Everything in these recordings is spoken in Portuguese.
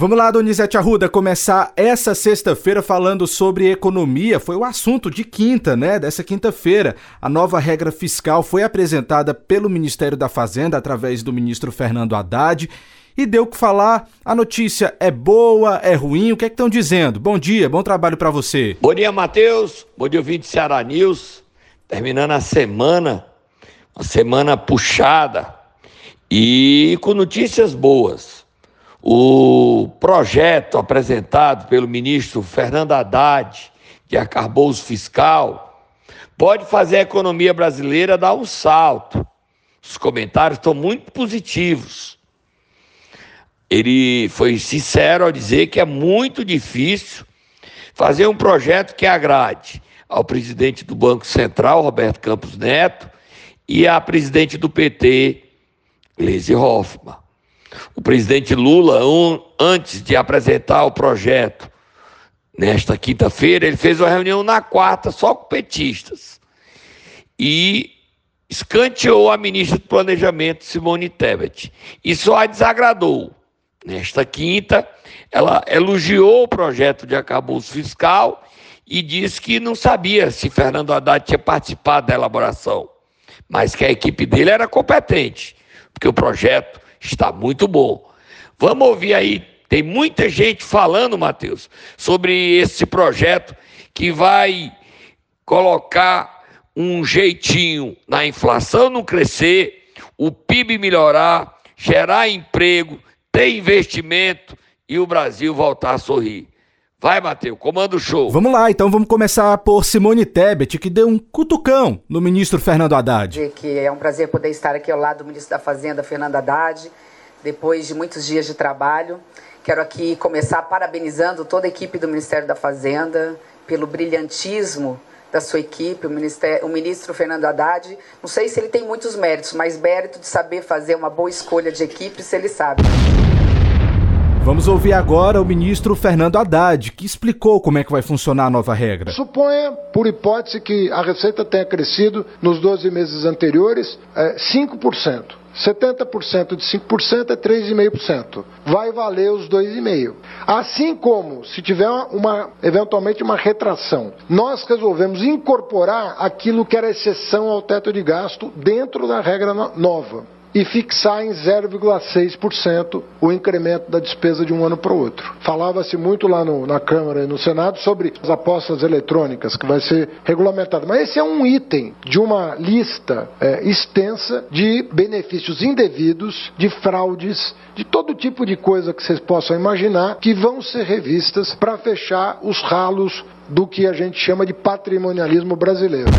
Vamos lá, Donizete Arruda, começar essa sexta-feira falando sobre economia. Foi o assunto de quinta, né? Dessa quinta-feira. A nova regra fiscal foi apresentada pelo Ministério da Fazenda através do ministro Fernando Haddad e deu o que falar. A notícia é boa, é ruim? O que é que estão dizendo? Bom dia, bom trabalho para você. Bom dia, Matheus. Bom dia, ouvinte Ceará News. Terminando a semana, uma semana puxada e com notícias boas. O projeto apresentado pelo ministro Fernando Haddad de arcabouço fiscal pode fazer a economia brasileira dar um salto. Os comentários estão muito positivos. Ele foi sincero ao dizer que é muito difícil fazer um projeto que agrade ao presidente do Banco Central, Roberto Campos Neto, e à presidente do PT, Gleisi Hoffmann. O presidente Lula, um, antes de apresentar o projeto nesta quinta-feira, ele fez uma reunião na quarta só com petistas e escanteou a ministra do Planejamento, Simone Tebet. Só a desagradou. Nesta quinta, ela elogiou o projeto de acabouço fiscal e disse que não sabia se Fernando Haddad tinha participado da elaboração, mas que a equipe dele era competente, porque o projeto está muito bom. Vamos ouvir aí, tem muita gente falando, Matheus, sobre esse projeto que vai colocar um jeitinho na inflação não crescer, o PIB melhorar, gerar emprego, ter investimento e o Brasil voltar a sorrir. Vai, Matheus, comanda o show. Vamos lá, então vamos começar por Simone Tebet, que deu um cutucão no ministro Fernando Haddad. Que é um prazer poder estar aqui ao lado do ministro da Fazenda, Fernando Haddad, depois de muitos dias de trabalho. Quero aqui começar parabenizando toda a equipe do Ministério da Fazenda pelo brilhantismo da sua equipe, o, o ministro Fernando Haddad. Não sei se ele tem muitos méritos, mas mérito de saber fazer uma boa escolha de equipe, se ele sabe. Vamos ouvir agora o ministro Fernando Haddad, que explicou como é que vai funcionar a nova regra. Suponha, por hipótese, que a receita tenha crescido nos 12 meses anteriores é, 5%. 70% de 5% é 3,5%. Vai valer os 2,5%. Assim como, se tiver uma, eventualmente uma retração, nós resolvemos incorporar aquilo que era exceção ao teto de gasto dentro da regra nova e fixar em 0,6% o incremento da despesa de um ano para o outro. Falava-se muito lá no, na Câmara e no Senado sobre as apostas eletrônicas, que vai ser regulamentado. Mas esse é um item de uma lista é, extensa de benefícios indevidos, de fraudes, de todo tipo de coisa que vocês possam imaginar, que vão ser revistas para fechar os ralos do que a gente chama de patrimonialismo brasileiro.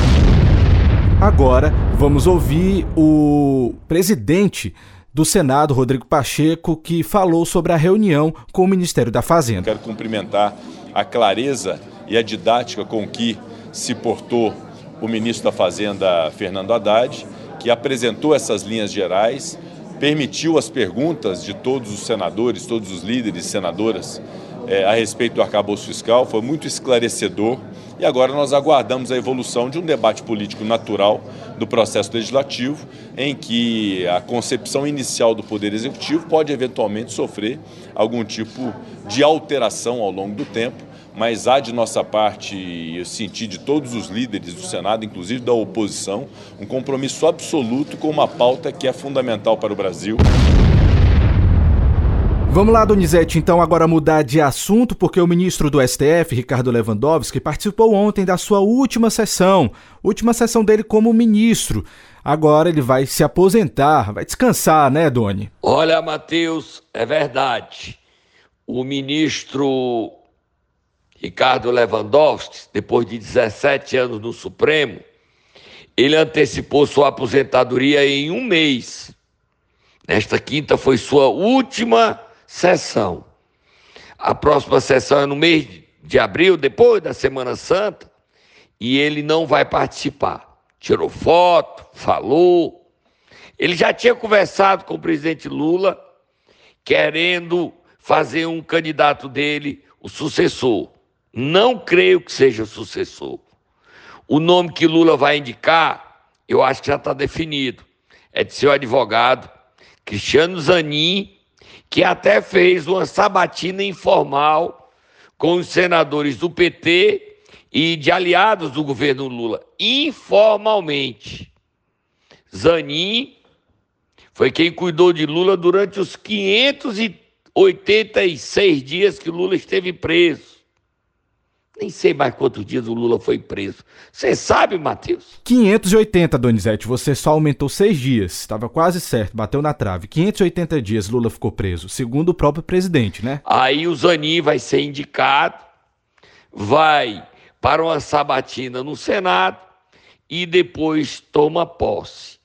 Agora vamos ouvir o presidente do Senado, Rodrigo Pacheco, que falou sobre a reunião com o Ministério da Fazenda. Quero cumprimentar a clareza e a didática com que se portou o ministro da Fazenda, Fernando Haddad, que apresentou essas linhas gerais, permitiu as perguntas de todos os senadores, todos os líderes senadoras é, a respeito do arcabouço fiscal, foi muito esclarecedor e agora nós aguardamos a evolução de um debate político natural do processo legislativo, em que a concepção inicial do Poder Executivo pode eventualmente sofrer algum tipo de alteração ao longo do tempo, mas há de nossa parte, eu senti de todos os líderes do Senado, inclusive da oposição, um compromisso absoluto com uma pauta que é fundamental para o Brasil. Vamos lá, Donizete, então agora mudar de assunto, porque o ministro do STF, Ricardo Lewandowski, participou ontem da sua última sessão, última sessão dele como ministro. Agora ele vai se aposentar, vai descansar, né, Doni? Olha, Matheus, é verdade. O ministro Ricardo Lewandowski, depois de 17 anos no Supremo, ele antecipou sua aposentadoria em um mês. Nesta quinta foi sua última sessão. A próxima sessão é no mês de abril, depois da Semana Santa, e ele não vai participar. Tirou foto, falou. Ele já tinha conversado com o presidente Lula, querendo fazer um candidato dele, o sucessor. Não creio que seja o sucessor. O nome que Lula vai indicar, eu acho que já está definido. É de seu advogado, Cristiano Zanin, que até fez uma sabatina informal com os senadores do PT e de aliados do governo Lula, informalmente. Zanin foi quem cuidou de Lula durante os 586 dias que Lula esteve preso. Nem sei mais quantos dias o Lula foi preso. Você sabe, Matheus? 580, Donizete. Você só aumentou seis dias. Estava quase certo, bateu na trave. 580 dias Lula ficou preso, segundo o próprio presidente, né? Aí o Zanin vai ser indicado, vai para uma sabatina no Senado e depois toma posse.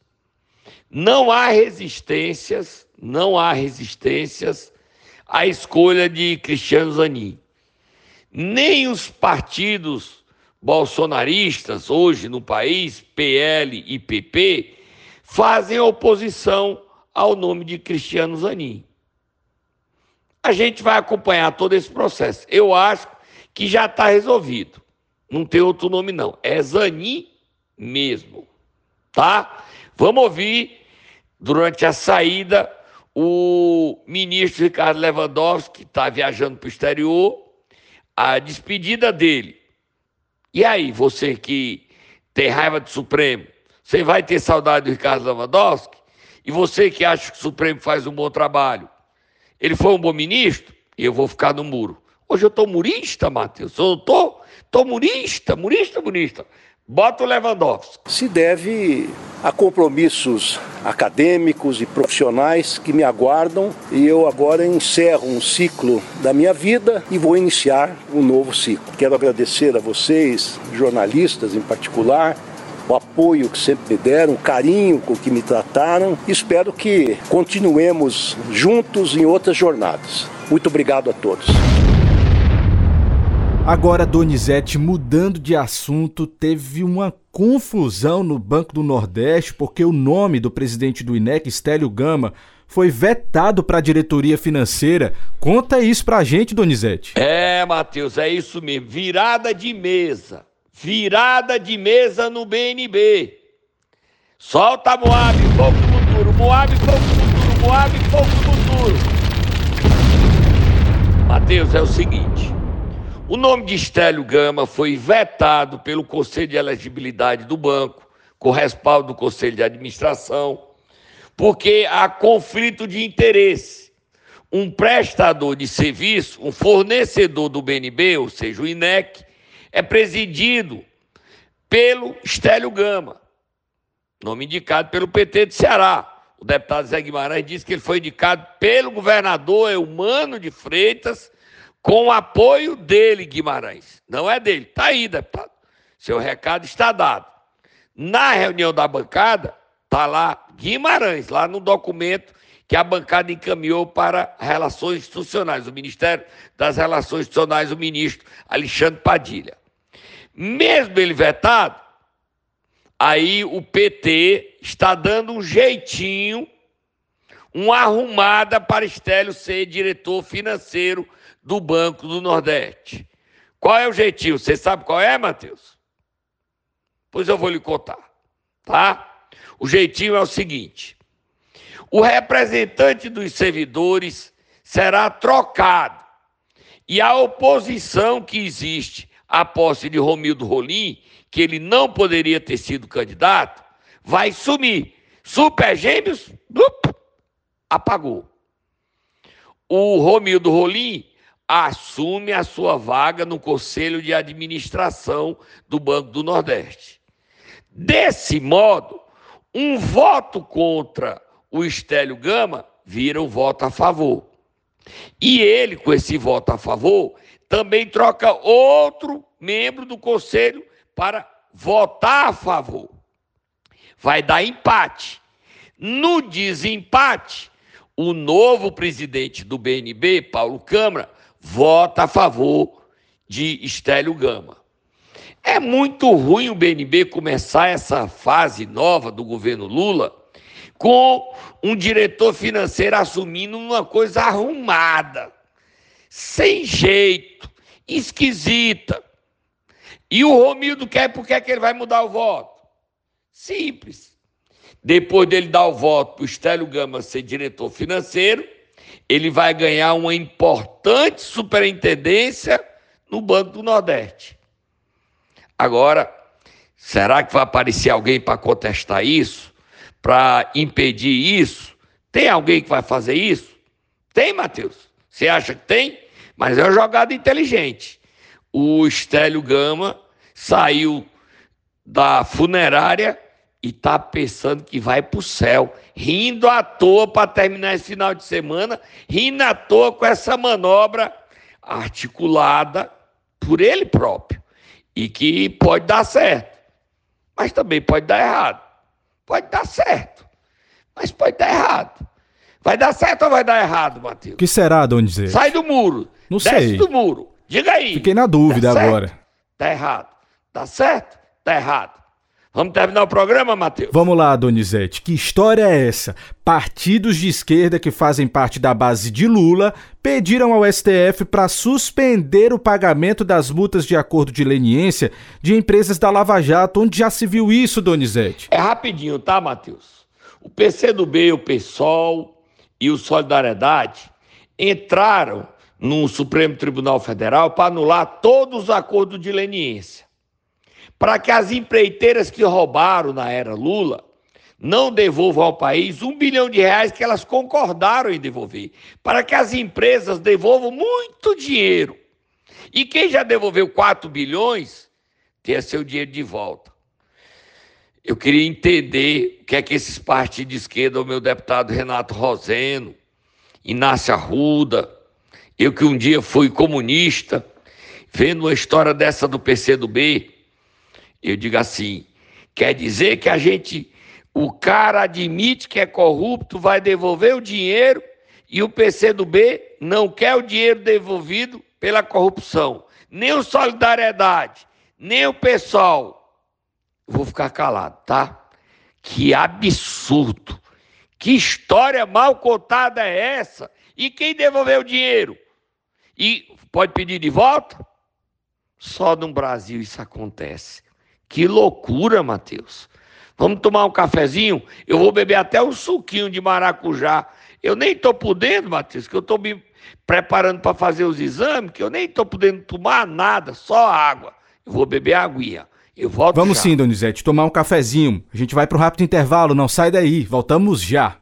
Não há resistências, não há resistências à escolha de Cristiano Zanin nem os partidos bolsonaristas hoje no país, PL e PP, fazem oposição ao nome de Cristiano Zanin. A gente vai acompanhar todo esse processo. Eu acho que já está resolvido. Não tem outro nome, não. É Zanin mesmo. Tá? Vamos ouvir, durante a saída, o ministro Ricardo Lewandowski, que está viajando para o exterior, a despedida dele. E aí, você que tem raiva do Supremo, você vai ter saudade do Ricardo Lewandowski? E você que acha que o Supremo faz um bom trabalho, ele foi um bom ministro? E eu vou ficar no muro. Hoje eu estou murista, Matheus. Eu estou tô, tô murista, murista, murista. Bota o Lewandowski. Se deve a compromissos acadêmicos e profissionais que me aguardam e eu agora encerro um ciclo da minha vida e vou iniciar um novo ciclo. Quero agradecer a vocês, jornalistas em particular, o apoio que sempre me deram, o carinho com que me trataram. Espero que continuemos juntos em outras jornadas. Muito obrigado a todos. Agora, Donizete, mudando de assunto, teve uma confusão no Banco do Nordeste porque o nome do presidente do INEC, Stélio Gama, foi vetado para a diretoria financeira. Conta isso pra gente, Donizete. É, Matheus, é isso mesmo. Virada de mesa. Virada de mesa no BNB. Solta Moab, fogo no futuro. Moab, fogo no futuro. Moab, fogo no futuro. Matheus, é o seguinte. O nome de Estélio Gama foi vetado pelo Conselho de Elegibilidade do banco, com respaldo do Conselho de Administração, porque há conflito de interesse. Um prestador de serviço, um fornecedor do BNB, ou seja, o INEC, é presidido pelo Estélio Gama, nome indicado pelo PT de Ceará. O deputado Zé Guimarães disse que ele foi indicado pelo governador Eumano de Freitas com o apoio dele, Guimarães. Não é dele. Está aí, deputado. Seu recado está dado. Na reunião da bancada, está lá Guimarães, lá no documento que a bancada encaminhou para Relações Institucionais, o Ministério das Relações Institucionais, o ministro Alexandre Padilha. Mesmo ele vetado, aí o PT está dando um jeitinho, uma arrumada para Estélio ser diretor financeiro do Banco do Nordeste. Qual é o jeitinho? Você sabe qual é, Matheus? Pois eu vou lhe contar, tá? O jeitinho é o seguinte: o representante dos servidores será trocado e a oposição que existe à posse de Romildo Rolim, que ele não poderia ter sido candidato, vai sumir. Super Gêmeos, apagou. O Romildo Rolim assume a sua vaga no Conselho de Administração do Banco do Nordeste. Desse modo, um voto contra o Estélio Gama vira um voto a favor. E ele, com esse voto a favor, também troca outro membro do Conselho para votar a favor. Vai dar empate. No desempate, o novo presidente do BNB, Paulo Câmara, vota a favor de Estélio Gama. É muito ruim o BNB começar essa fase nova do governo Lula com um diretor financeiro assumindo uma coisa arrumada, sem jeito, esquisita. E o Romildo quer porque é que ele vai mudar o voto? Simples. Depois dele dar o voto para o Estélio Gama ser diretor financeiro, ele vai ganhar uma importante superintendência no Banco do Nordeste. Agora, será que vai aparecer alguém para contestar isso? Para impedir isso? Tem alguém que vai fazer isso? Tem, Matheus? Você acha que tem? Mas é uma jogada inteligente. O Estélio Gama saiu da funerária e está pensando que vai para o céu, rindo à toa para terminar esse final de semana, rindo à toa com essa manobra articulada por ele próprio e que pode dar certo, mas também pode dar errado. Pode dar certo, mas pode dar errado. Vai dar certo ou vai dar errado, Matheus? O que será, Donizete? Sai do muro. Não desce sei. do muro. Diga aí. Fiquei na dúvida tá agora. Tá errado. Tá certo? Tá errado. Vamos terminar o programa, Matheus? Vamos lá, Donizete. Que história é essa? Partidos de esquerda que fazem parte da base de Lula pediram ao STF para suspender o pagamento das multas de acordo de leniência de empresas da Lava Jato. Onde já se viu isso, Donizete? É rapidinho, tá, Matheus? O PCdoB, o PSOL e o Solidariedade entraram no Supremo Tribunal Federal para anular todos os acordos de leniência para que as empreiteiras que roubaram na era Lula não devolvam ao país um bilhão de reais que elas concordaram em devolver, para que as empresas devolvam muito dinheiro. E quem já devolveu 4 bilhões, tenha seu dinheiro de volta. Eu queria entender o que é que esses partidos de esquerda, o meu deputado Renato Roseno, Inácio Arruda, eu que um dia fui comunista, vendo uma história dessa do PCdoB, eu digo assim: quer dizer que a gente, o cara admite que é corrupto, vai devolver o dinheiro e o PCdoB não quer o dinheiro devolvido pela corrupção. Nem o Solidariedade, nem o pessoal. Vou ficar calado, tá? Que absurdo! Que história mal contada é essa? E quem devolveu o dinheiro? E pode pedir de volta? Só no Brasil isso acontece. Que loucura, Mateus. Vamos tomar um cafezinho? Eu vou beber até um suquinho de maracujá. Eu nem estou podendo, Matheus, que eu estou me preparando para fazer os exames, que eu nem estou podendo tomar nada, só água. Eu vou beber aguinha. Eu volto Vamos já. sim, Donizete, tomar um cafezinho. A gente vai para rápido intervalo, não sai daí. Voltamos já.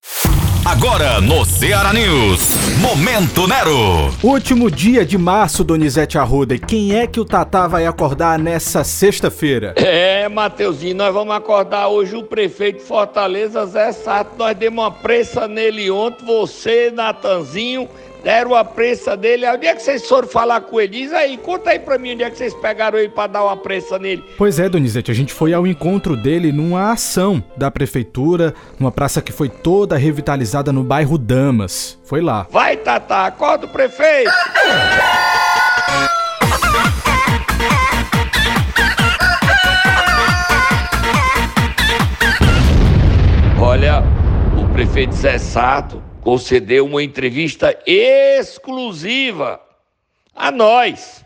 Agora no Ceará News, Momento Nero. Último dia de março, Donizete Arruda. E quem é que o Tatá vai acordar nessa sexta-feira? É, Mateuzinho, nós vamos acordar hoje o prefeito de Fortaleza, Zé Sato. Nós demos uma pressa nele ontem, você, Natanzinho deram a prensa dele. Onde é que vocês foram falar com ele? Diz aí, conta aí pra mim onde é que vocês pegaram ele pra dar uma prensa nele. Pois é, Donizete, a gente foi ao encontro dele numa ação da prefeitura, numa praça que foi toda revitalizada no bairro Damas. Foi lá. Vai, Tata, acorda o prefeito! Olha, o prefeito Zé Sato concedeu uma entrevista exclusiva a nós,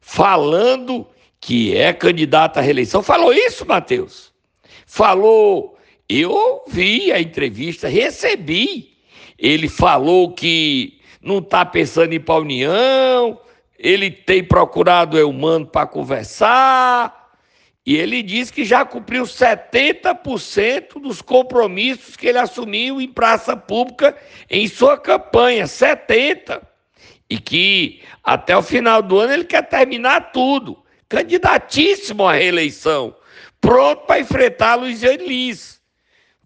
falando que é candidato à reeleição. Falou isso, Matheus? Falou. Eu ouvi a entrevista, recebi. Ele falou que não está pensando em ir para a União, ele tem procurado o Eumano para conversar e ele diz que já cumpriu 70% dos compromissos que ele assumiu em praça pública em sua campanha. 70%. E que até o final do ano ele quer terminar tudo. Candidatíssimo à reeleição. Pronto para enfrentar Luiz Elis.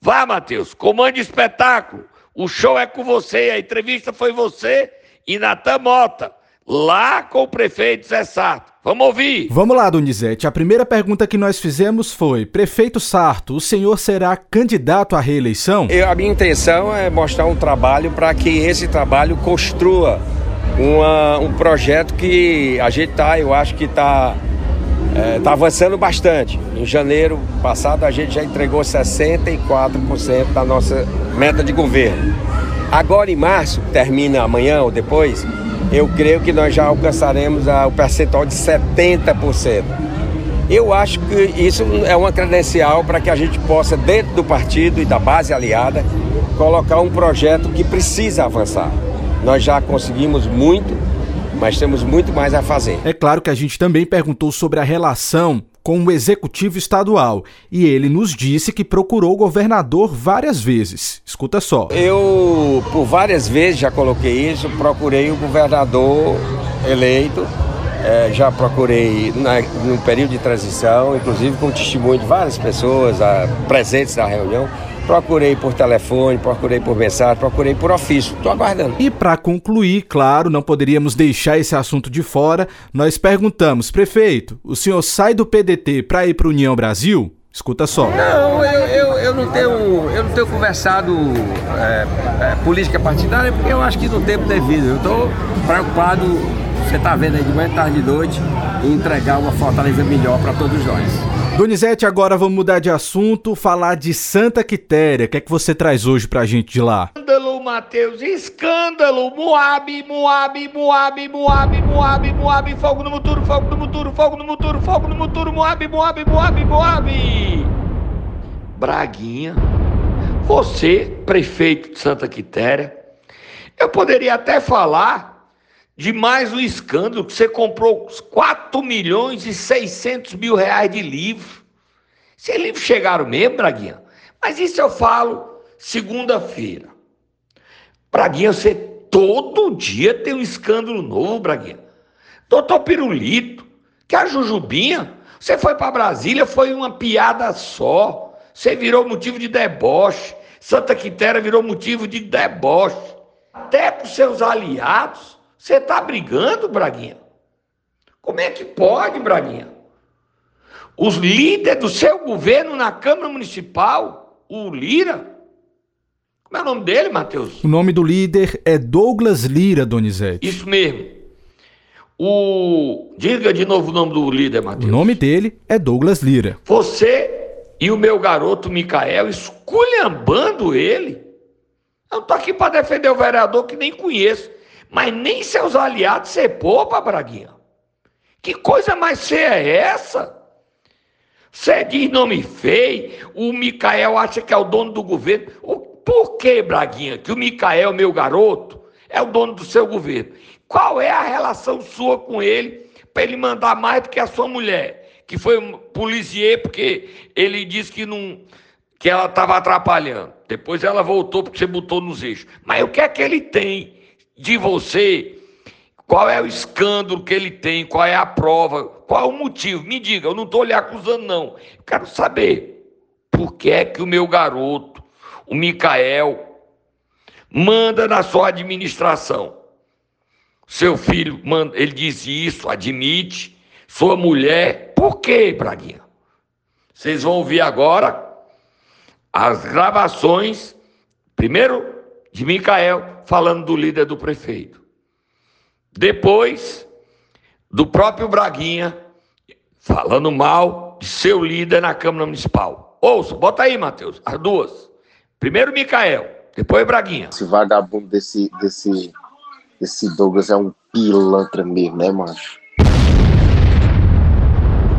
Vá, Matheus, comande o espetáculo. O show é com você, a entrevista foi você e Natan Mota lá com o prefeito Zé Sarto. Vamos ouvir. Vamos lá, Donizete. A primeira pergunta que nós fizemos foi: Prefeito Sarto, o senhor será candidato à reeleição? Eu, a minha intenção é mostrar um trabalho para que esse trabalho construa uma, um projeto que a gente está, eu acho que está é, tá avançando bastante. Em janeiro passado a gente já entregou 64% da nossa meta de governo. Agora em março, termina amanhã ou depois, eu creio que nós já alcançaremos o percentual de 70%. Eu acho que isso é uma credencial para que a gente possa, dentro do partido e da base aliada, colocar um projeto que precisa avançar. Nós já conseguimos muito, mas temos muito mais a fazer. É claro que a gente também perguntou sobre a relação com o executivo estadual e ele nos disse que procurou o governador várias vezes. Escuta só. Eu, por várias vezes, já coloquei isso, procurei o governador eleito, é, já procurei na, no período de transição, inclusive com testemunho de várias pessoas a, presentes na reunião. Procurei por telefone, procurei por mensagem, procurei por ofício. Estou aguardando. E para concluir, claro, não poderíamos deixar esse assunto de fora. Nós perguntamos, prefeito, o senhor sai do PDT para ir para União Brasil? Escuta só. Não, eu, eu, eu, não, tenho, eu não tenho conversado é, é, política partidária porque eu acho que no tempo devido. Eu estou preocupado, você está vendo aí de manhã, tarde e noite, em entregar uma fortaleza melhor para todos nós. Donizete, agora vamos mudar de assunto, falar de Santa Quitéria. O que é que você traz hoje pra gente de lá? Escândalo, Matheus, escândalo! Moab, Moab, Moab, Moab, Moab, Moab, fogo no motor, fogo no motor, fogo no motor, fogo no motor, Moab, Moab, Moab, Moab! Braguinha, você, prefeito de Santa Quitéria, eu poderia até falar de mais um escândalo que você comprou 4 milhões e 600 mil reais de livro. Se livros chegaram mesmo, Braguinha. Mas isso eu falo segunda-feira. Braguinha, você todo dia tem um escândalo novo, Braguinha. Doutor Pirulito, que a Jujubinha, você foi para Brasília, foi uma piada só. Você virou motivo de deboche. Santa Quitéria virou motivo de deboche. Até com seus aliados você está brigando, Braguinha? Como é que pode, Braguinha? Os líderes do seu governo na Câmara Municipal, o Lira. Como é o nome dele, Matheus? O nome do líder é Douglas Lira, Donizete. Isso mesmo. O. Diga de novo o nome do líder, Matheus. O nome dele é Douglas Lira. Você e o meu garoto Micael esculhambando ele. Eu não tô aqui para defender o vereador que nem conheço. Mas nem seus aliados você poupa, Braguinha. Que coisa mais feia é essa? Você diz nome feio, o Micael acha que é o dono do governo. Por que, Braguinha, que o Micael, meu garoto, é o dono do seu governo? Qual é a relação sua com ele para ele mandar mais do que a sua mulher, que foi um policier porque ele disse que não que ela estava atrapalhando. Depois ela voltou porque você botou nos eixos. Mas o que é que ele tem de você qual é o escândalo que ele tem, qual é a prova, qual é o motivo. Me diga, eu não estou lhe acusando, não. Quero saber por que é que o meu garoto, o Micael, manda na sua administração. Seu filho, manda, ele disse isso, admite. Sua mulher, por quê, Braguinha? Vocês vão ouvir agora as gravações, primeiro de Micael falando do líder do prefeito. Depois, do próprio Braguinha falando mal de seu líder na Câmara Municipal. Ouça, bota aí, Matheus, as duas. Primeiro Micael, depois Braguinha. Esse vagabundo desse, desse, desse Douglas é um pilantra mesmo, né, macho?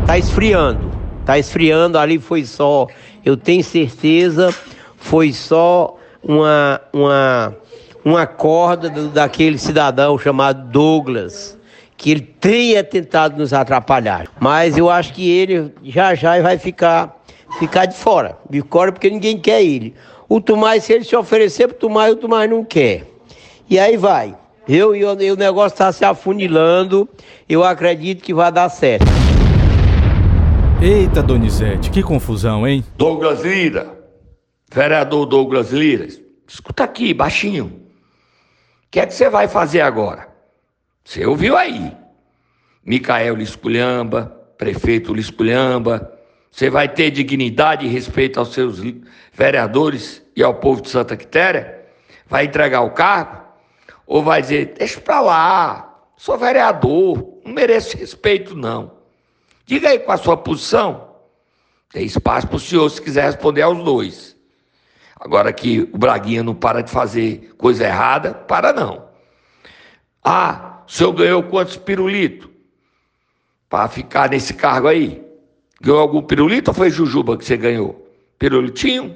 Tá esfriando, tá esfriando, ali foi só, eu tenho certeza, foi só uma, uma, uma corda do, daquele cidadão chamado Douglas, que ele tenha tentado nos atrapalhar. Mas eu acho que ele já já vai ficar, ficar de fora. De fora porque ninguém quer ele. O Tomás, se ele se oferecer para o Tomás, o Tomás não quer. E aí vai. Eu e o negócio está se afunilando. Eu acredito que vai dar certo. Eita, Donizete, que confusão, hein? Douglas Lira, Vereador Douglas Lira, escuta aqui, baixinho. Que é que você vai fazer agora? Você ouviu aí. Micael Lisculhamba, prefeito Lisculhamba. Você vai ter dignidade e respeito aos seus vereadores e ao povo de Santa Quitéria? Vai entregar o cargo? Ou vai dizer, deixa pra lá, sou vereador, não mereço respeito não. Diga aí qual a sua posição. Tem espaço para o senhor se quiser responder aos dois. Agora que o Braguinha não para de fazer coisa errada, para não. Ah, o senhor ganhou quantos pirulitos? Para ficar nesse cargo aí? Ganhou algum pirulito ou foi Jujuba que você ganhou? Pirulitinho?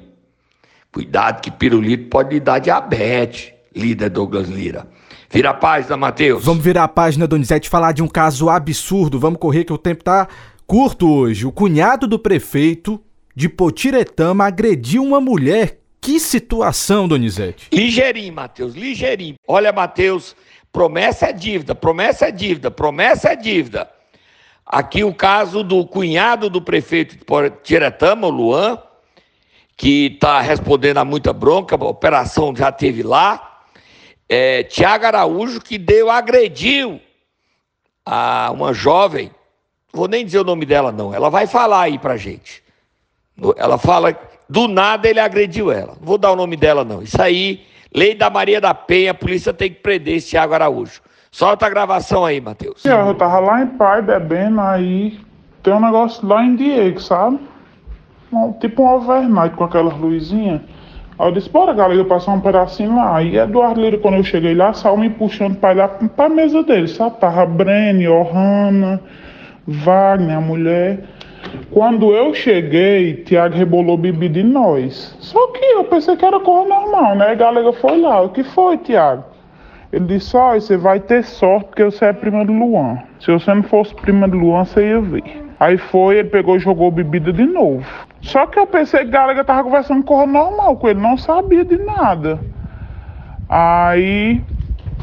Cuidado que pirulito pode lhe dar diabetes, líder Douglas Lira. Vira a página, Matheus. Vamos virar a página, Donizete, falar de um caso absurdo. Vamos correr que o tempo tá curto hoje. O cunhado do prefeito de Potiretama agrediu uma mulher. Que situação, Donizete? Ligeirinho, Matheus, ligeirinho. Olha, Matheus, promessa é dívida, promessa é dívida, promessa é dívida. Aqui o caso do cunhado do prefeito de Potiretama, o Luan, que está respondendo a muita bronca, a operação já teve lá é, Tiago Araújo, que deu, agrediu a uma jovem, vou nem dizer o nome dela não, ela vai falar aí pra gente. Ela fala, do nada ele agrediu ela. Não vou dar o nome dela não. Isso aí, lei da Maria da Penha, a polícia tem que prender esse Tiago Araújo. Solta a gravação aí, Matheus. Eu tava lá em Pai bebendo, aí tem um negócio lá em Diego, sabe? Tipo um overnight com aquelas luzinhas. Aí eu disse, bora galera, passar um pedacinho lá. E Eduardo Lira, quando eu cheguei lá, saiu me puxando pra lá pra mesa dele, sabe? Tava Breno, Ohana, Wagner, a mulher. Quando eu cheguei, Tiago rebolou bebida em nós. Só que eu pensei que era coisa normal, né? A galera foi lá. O que foi, Tiago? Ele disse, oh, você vai ter sorte porque você é prima do Luan. Se você não fosse prima do Luan, você ia ver. Aí foi, ele pegou e jogou bebida de novo. Só que eu pensei que Gallagher tava conversando com normal com ele, não sabia de nada. Aí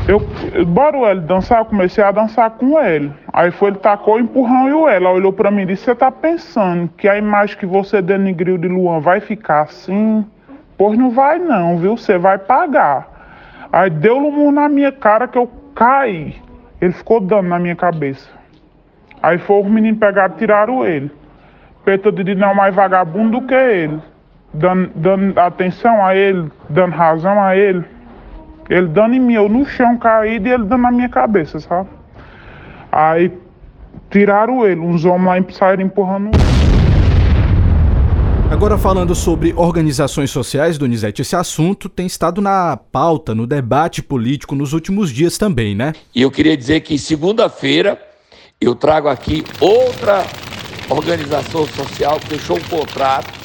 eu, bora ele dançar, eu comecei a dançar com ele. Aí foi, ele tacou o empurrão e o ela olhou para mim e disse, você tá pensando que a imagem que você denigriu de Luan vai ficar assim? Pois não vai não, viu? Você vai pagar. Aí deu um na minha cara que eu caí. Ele ficou dando na minha cabeça. Aí foi os meninos pegaram e tiraram ele. Peito de não mais vagabundo do que ele. Dando, dando atenção a ele, dando razão a ele. Ele dando em mim, eu no chão caído e ele dando na minha cabeça, sabe? Aí tiraram ele, uns homens lá saíram empurrando ele. Agora falando sobre organizações sociais, Donizete, esse assunto tem estado na pauta, no debate político nos últimos dias também, né? E eu queria dizer que segunda-feira eu trago aqui outra organização social que fechou um contrato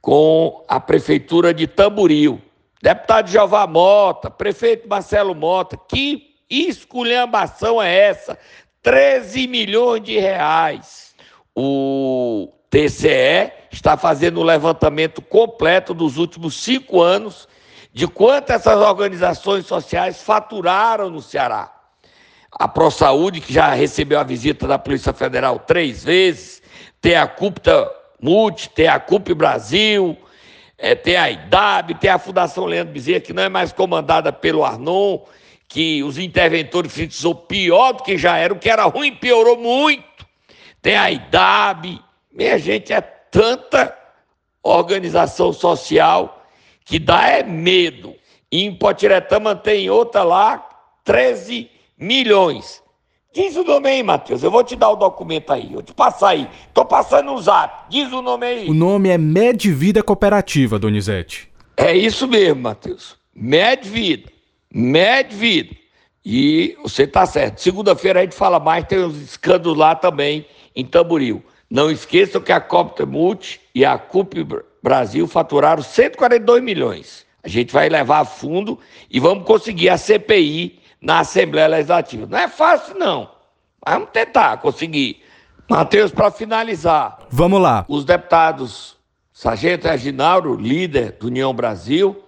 com a prefeitura de Tamboril. Deputado Jeová Mota, prefeito Marcelo Mota, que esculhambação é essa? 13 milhões de reais. O TCE está fazendo um levantamento completo dos últimos cinco anos de quanto essas organizações sociais faturaram no Ceará a ProSaúde, que já recebeu a visita da Polícia Federal três vezes, tem a CUPTA Multi, tem a CUP Brasil, é, tem a IDAB, tem a Fundação Leandro Bezerra, que não é mais comandada pelo Arnon, que os interventores precisou pior do que já era, o que era ruim piorou muito. Tem a IDAB, minha gente, é tanta organização social que dá é medo. E em Potiretama tem outra lá, 13 milhões. Diz o nome aí, Matheus. Eu vou te dar o documento aí. Eu te passar aí. Tô passando no zap. Diz o nome aí. O nome é Medvida Cooperativa, Donizete. É isso mesmo, Matheus. Medvida. Medvida. E você tá certo. Segunda-feira a gente fala mais. Tem uns escândalos lá também em Tamboril. Não esqueçam que a Copter Multi e a CUP Brasil faturaram 142 milhões. A gente vai levar a fundo e vamos conseguir a CPI na Assembleia Legislativa. Não é fácil, não. Mas vamos tentar conseguir. Matheus, para finalizar. Vamos lá. Os deputados Sargento Reginaldo, líder do União Brasil,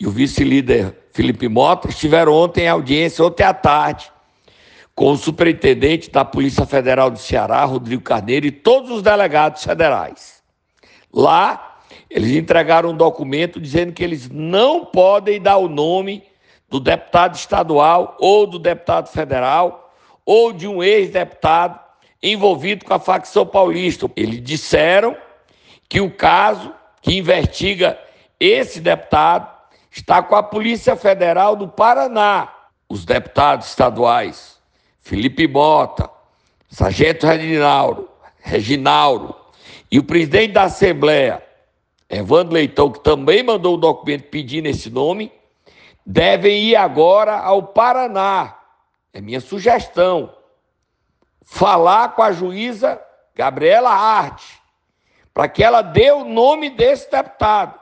e o vice-líder Felipe Mota estiveram ontem em audiência, ontem à tarde, com o superintendente da Polícia Federal do Ceará, Rodrigo Carneiro, e todos os delegados federais. Lá, eles entregaram um documento dizendo que eles não podem dar o nome do deputado estadual ou do deputado federal ou de um ex-deputado envolvido com a facção paulista. Eles disseram que o caso que investiga esse deputado está com a Polícia Federal do Paraná. Os deputados estaduais Felipe Mota, Sargento Reginaldo, Reginaldo e o presidente da Assembleia, Evandro Leitão, que também mandou o um documento pedindo esse nome, devem ir agora ao Paraná. É minha sugestão. Falar com a juíza Gabriela Hart, para que ela dê o nome desse deputado,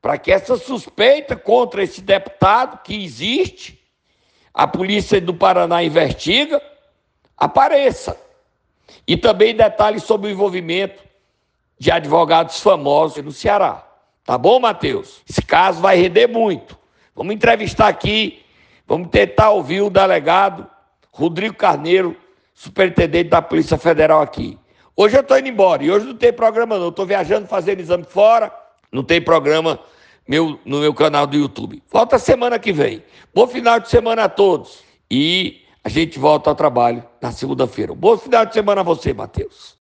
para que essa suspeita contra esse deputado que existe, a polícia do Paraná investiga, apareça. E também detalhes sobre o envolvimento de advogados famosos no Ceará. Tá bom, Matheus? Esse caso vai render muito. Vamos entrevistar aqui, vamos tentar ouvir o delegado Rodrigo Carneiro, superintendente da Polícia Federal aqui. Hoje eu estou indo embora e hoje não tem programa não. Estou viajando, fazendo exame fora, não tem programa meu, no meu canal do YouTube. Volta semana que vem. Bom final de semana a todos. E a gente volta ao trabalho na segunda-feira. Bom final de semana a você, Matheus.